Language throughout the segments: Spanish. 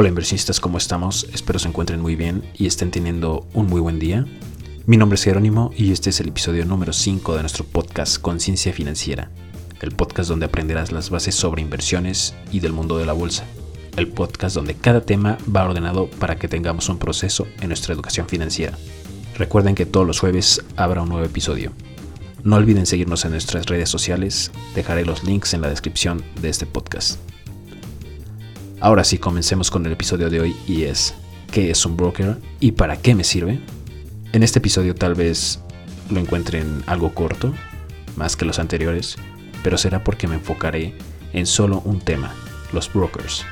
Hola inversionistas, ¿cómo estamos? Espero se encuentren muy bien y estén teniendo un muy buen día. Mi nombre es Jerónimo y este es el episodio número 5 de nuestro podcast Conciencia Financiera, el podcast donde aprenderás las bases sobre inversiones y del mundo de la bolsa, el podcast donde cada tema va ordenado para que tengamos un proceso en nuestra educación financiera. Recuerden que todos los jueves habrá un nuevo episodio. No olviden seguirnos en nuestras redes sociales, dejaré los links en la descripción de este podcast. Ahora sí, comencemos con el episodio de hoy y es ¿qué es un broker y para qué me sirve? En este episodio tal vez lo encuentren algo corto, más que los anteriores, pero será porque me enfocaré en solo un tema, los brokers.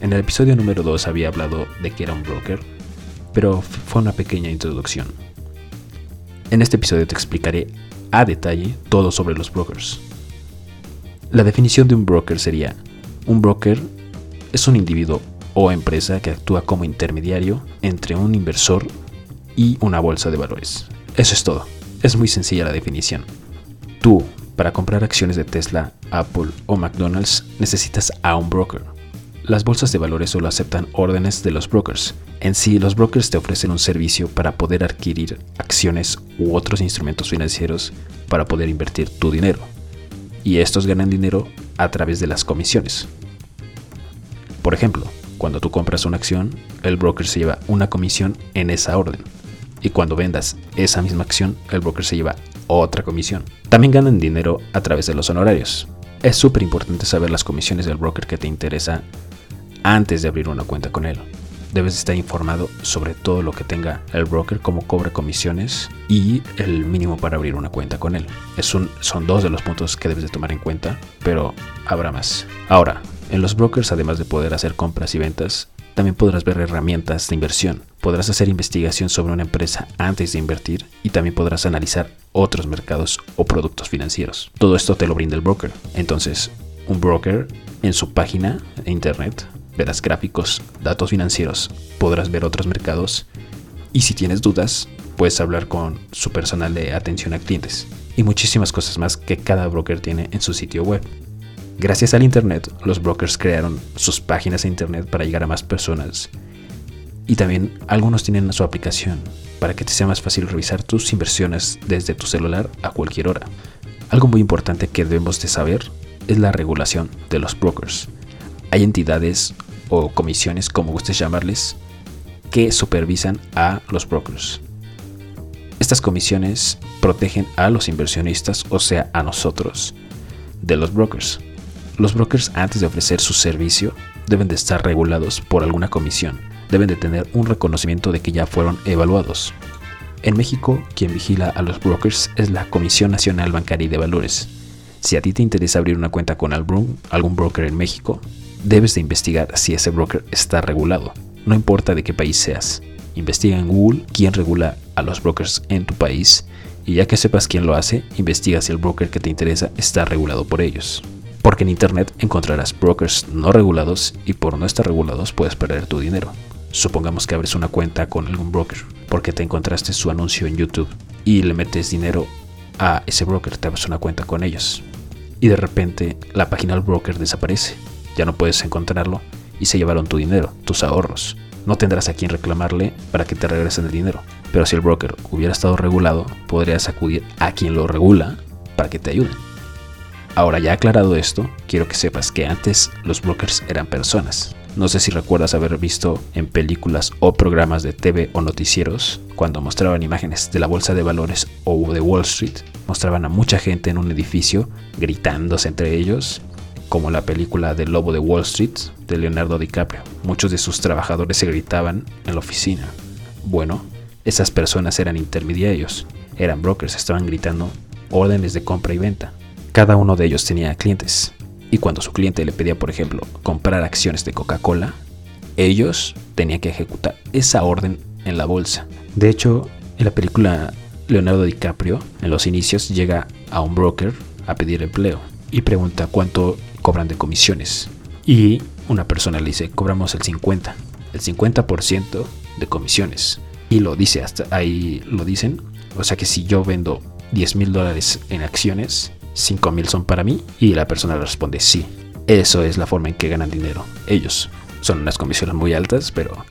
En el episodio número 2 había hablado de que era un broker, pero fue una pequeña introducción. En este episodio te explicaré a detalle todo sobre los brokers. La definición de un broker sería, un broker es un individuo o empresa que actúa como intermediario entre un inversor y una bolsa de valores. Eso es todo. Es muy sencilla la definición. Tú, para comprar acciones de Tesla, Apple o McDonald's, necesitas a un broker. Las bolsas de valores solo aceptan órdenes de los brokers. En sí, los brokers te ofrecen un servicio para poder adquirir acciones u otros instrumentos financieros para poder invertir tu dinero. Y estos ganan dinero a través de las comisiones. Por ejemplo, cuando tú compras una acción, el broker se lleva una comisión en esa orden. Y cuando vendas esa misma acción, el broker se lleva otra comisión. También ganan dinero a través de los honorarios. Es súper importante saber las comisiones del broker que te interesa antes de abrir una cuenta con él. Debes estar informado sobre todo lo que tenga el broker, cómo cobra comisiones y el mínimo para abrir una cuenta con él. Son dos de los puntos que debes de tomar en cuenta, pero habrá más. Ahora, en los brokers, además de poder hacer compras y ventas, también podrás ver herramientas de inversión. Podrás hacer investigación sobre una empresa antes de invertir y también podrás analizar otros mercados o productos financieros. Todo esto te lo brinda el broker. Entonces, un broker en su página de internet verás gráficos, datos financieros, podrás ver otros mercados y si tienes dudas, puedes hablar con su personal de atención a clientes y muchísimas cosas más que cada broker tiene en su sitio web. Gracias al Internet, los brokers crearon sus páginas de Internet para llegar a más personas. Y también algunos tienen su aplicación para que te sea más fácil revisar tus inversiones desde tu celular a cualquier hora. Algo muy importante que debemos de saber es la regulación de los brokers. Hay entidades o comisiones, como gustes llamarles, que supervisan a los brokers. Estas comisiones protegen a los inversionistas, o sea, a nosotros, de los brokers. Los brokers antes de ofrecer su servicio deben de estar regulados por alguna comisión, deben de tener un reconocimiento de que ya fueron evaluados. En México, quien vigila a los brokers es la Comisión Nacional Bancaria y de Valores. Si a ti te interesa abrir una cuenta con algún, algún broker en México, debes de investigar si ese broker está regulado, no importa de qué país seas. Investiga en Google quién regula a los brokers en tu país y ya que sepas quién lo hace, investiga si el broker que te interesa está regulado por ellos porque en Internet encontrarás brokers no regulados y por no estar regulados puedes perder tu dinero. Supongamos que abres una cuenta con algún broker porque te encontraste su anuncio en YouTube y le metes dinero a ese broker, te abres una cuenta con ellos. Y de repente la página del broker desaparece, ya no puedes encontrarlo y se llevaron tu dinero, tus ahorros. No tendrás a quien reclamarle para que te regresen el dinero. Pero si el broker hubiera estado regulado, podrías acudir a quien lo regula para que te ayuden. Ahora ya aclarado esto, quiero que sepas que antes los brokers eran personas. No sé si recuerdas haber visto en películas o programas de TV o noticieros, cuando mostraban imágenes de la bolsa de valores o de Wall Street, mostraban a mucha gente en un edificio gritándose entre ellos, como la película del Lobo de Wall Street de Leonardo DiCaprio. Muchos de sus trabajadores se gritaban en la oficina. Bueno, esas personas eran intermediarios, eran brokers, estaban gritando órdenes de compra y venta. Cada uno de ellos tenía clientes. Y cuando su cliente le pedía, por ejemplo, comprar acciones de Coca-Cola, ellos tenían que ejecutar esa orden en la bolsa. De hecho, en la película Leonardo DiCaprio, en los inicios, llega a un broker a pedir empleo y pregunta cuánto cobran de comisiones. Y una persona le dice, cobramos el 50, el 50% de comisiones. Y lo dice, hasta ahí lo dicen. O sea que si yo vendo 10 mil dólares en acciones, 5.000 son para mí y la persona responde sí. Eso es la forma en que ganan dinero ellos. son unas comisiones muy altas, pero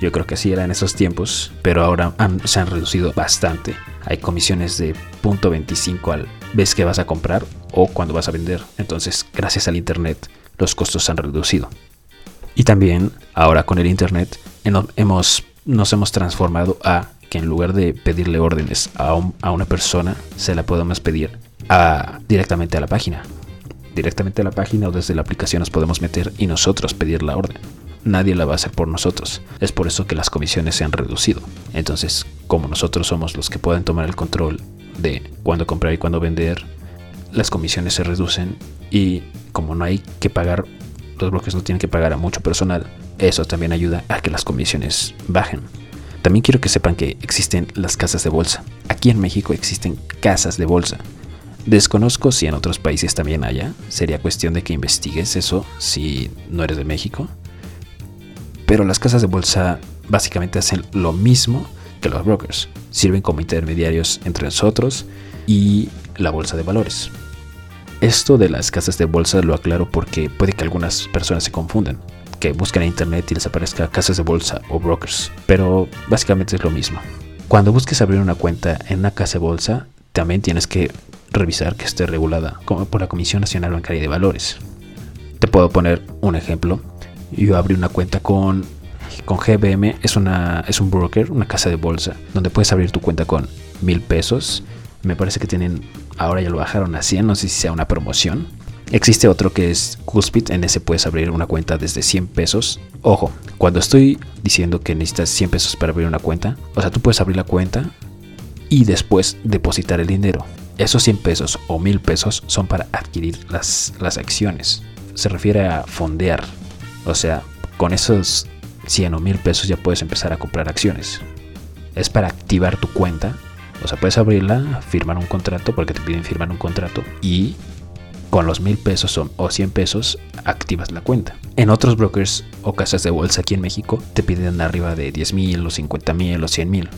yo creo que así era en esos tiempos, pero ahora se han reducido bastante. Hay comisiones de .25 al vez que vas a comprar o cuando vas a vender. Entonces, gracias al internet, los costos se han reducido. Y también, ahora con el internet, hemos, nos hemos transformado a que en lugar de pedirle órdenes a, a una persona, se la podemos pedir directamente a la página. Directamente a la página o desde la aplicación nos podemos meter y nosotros pedir la orden. Nadie la va a hacer por nosotros. Es por eso que las comisiones se han reducido. Entonces, como nosotros somos los que pueden tomar el control de cuándo comprar y cuándo vender, las comisiones se reducen y como no hay que pagar, los bloques no tienen que pagar a mucho personal, eso también ayuda a que las comisiones bajen. También quiero que sepan que existen las casas de bolsa. Aquí en México existen casas de bolsa. Desconozco si en otros países también haya. Sería cuestión de que investigues eso si no eres de México. Pero las casas de bolsa básicamente hacen lo mismo que los brokers. Sirven como intermediarios entre nosotros y la bolsa de valores. Esto de las casas de bolsa lo aclaro porque puede que algunas personas se confundan, que busquen en internet y les aparezca casas de bolsa o brokers, pero básicamente es lo mismo. Cuando busques abrir una cuenta en una casa de bolsa, también tienes que revisar que esté regulada por la Comisión Nacional Bancaria de Valores. Te puedo poner un ejemplo. Yo abrí una cuenta con, con GBM, es, una, es un broker, una casa de bolsa, donde puedes abrir tu cuenta con mil pesos. Me parece que tienen, ahora ya lo bajaron a 100, no sé si sea una promoción. Existe otro que es Cuspid, en ese puedes abrir una cuenta desde 100 pesos. Ojo, cuando estoy diciendo que necesitas 100 pesos para abrir una cuenta, o sea, tú puedes abrir la cuenta y después depositar el dinero. Esos 100 pesos o 1000 pesos son para adquirir las, las acciones. Se refiere a fondear. O sea, con esos 100 o 1000 pesos ya puedes empezar a comprar acciones. Es para activar tu cuenta. O sea, puedes abrirla, firmar un contrato, porque te piden firmar un contrato, y con los 1000 pesos o 100 pesos activas la cuenta. En otros brokers o casas de bolsa aquí en México te piden arriba de 10 mil o 50 mil o 100 mil.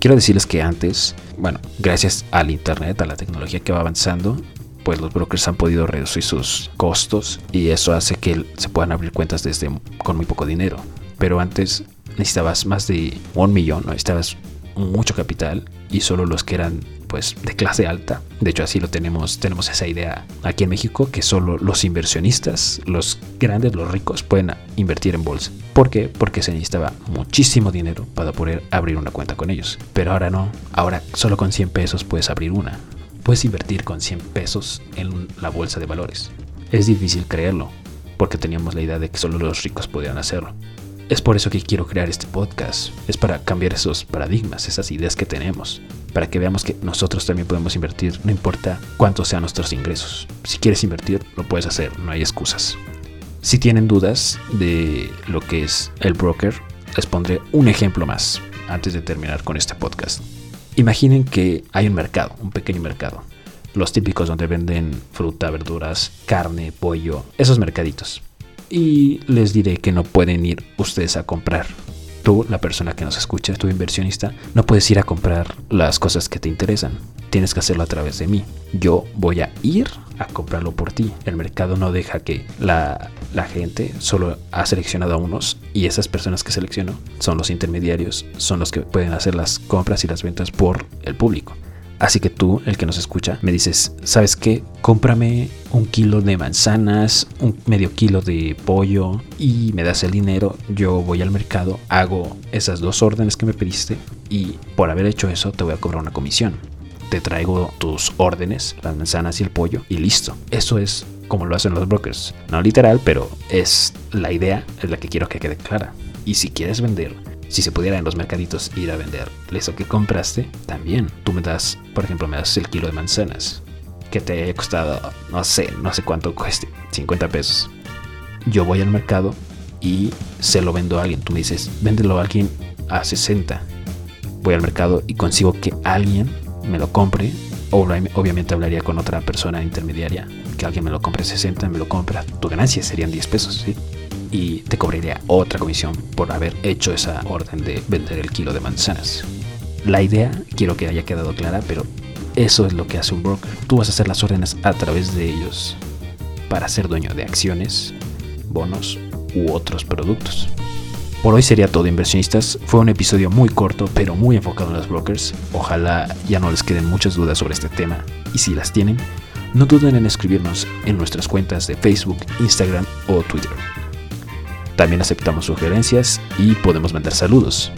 Quiero decirles que antes, bueno, gracias al Internet, a la tecnología que va avanzando, pues los brokers han podido reducir sus costos y eso hace que se puedan abrir cuentas desde con muy poco dinero. Pero antes necesitabas más de un millón, necesitabas mucho capital y solo los que eran pues de clase alta. De hecho, así lo tenemos, tenemos esa idea aquí en México que solo los inversionistas, los grandes, los ricos pueden invertir en bolsa. ¿Por qué? Porque se necesitaba muchísimo dinero para poder abrir una cuenta con ellos. Pero ahora no, ahora solo con 100 pesos puedes abrir una. Puedes invertir con 100 pesos en la bolsa de valores. Es difícil creerlo, porque teníamos la idea de que solo los ricos podían hacerlo. Es por eso que quiero crear este podcast. Es para cambiar esos paradigmas, esas ideas que tenemos. Para que veamos que nosotros también podemos invertir, no importa cuántos sean nuestros ingresos. Si quieres invertir, lo puedes hacer, no hay excusas. Si tienen dudas de lo que es el broker, les pondré un ejemplo más antes de terminar con este podcast. Imaginen que hay un mercado, un pequeño mercado. Los típicos donde venden fruta, verduras, carne, pollo, esos mercaditos y les diré que no pueden ir ustedes a comprar. Tú, la persona que nos escucha, tu inversionista, no puedes ir a comprar las cosas que te interesan. Tienes que hacerlo a través de mí. Yo voy a ir a comprarlo por ti. El mercado no deja que la, gente solo ha seleccionado a unos y esas personas que seleccionó son los intermediarios, son los que pueden hacer las compras y las ventas por el público. Así que tú, el que nos escucha, me dices, ¿sabes qué? Cómprame un kilo de manzanas, un medio kilo de pollo y me das el dinero. Yo voy al mercado, hago esas dos órdenes que me pediste y por haber hecho eso te voy a cobrar una comisión. Te traigo tus órdenes, las manzanas y el pollo y listo. Eso es como lo hacen los brokers. No literal, pero es la idea, es la que quiero que quede clara. Y si quieres vender si se pudiera en los mercaditos ir a vender eso que compraste, también tú me das, por ejemplo, me das el kilo de manzanas que te haya costado, no sé, no sé cuánto cueste, 50 pesos. Yo voy al mercado y se lo vendo a alguien. Tú me dices, véndelo a alguien a 60. Voy al mercado y consigo que alguien me lo compre. Obviamente hablaría con otra persona intermediaria. Que alguien me lo compre a 60, me lo compra. Tu ganancia serían 10 pesos, ¿sí? y te cobraría otra comisión por haber hecho esa orden de vender el kilo de manzanas. La idea quiero que haya quedado clara, pero eso es lo que hace un broker. Tú vas a hacer las órdenes a través de ellos para ser dueño de acciones, bonos u otros productos. Por hoy sería todo inversionistas, fue un episodio muy corto pero muy enfocado en los brokers, ojalá ya no les queden muchas dudas sobre este tema y si las tienen, no duden en escribirnos en nuestras cuentas de Facebook, Instagram o Twitter. También aceptamos sugerencias y podemos mandar saludos.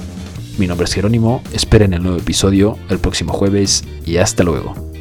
Mi nombre es Jerónimo, esperen el nuevo episodio el próximo jueves y hasta luego.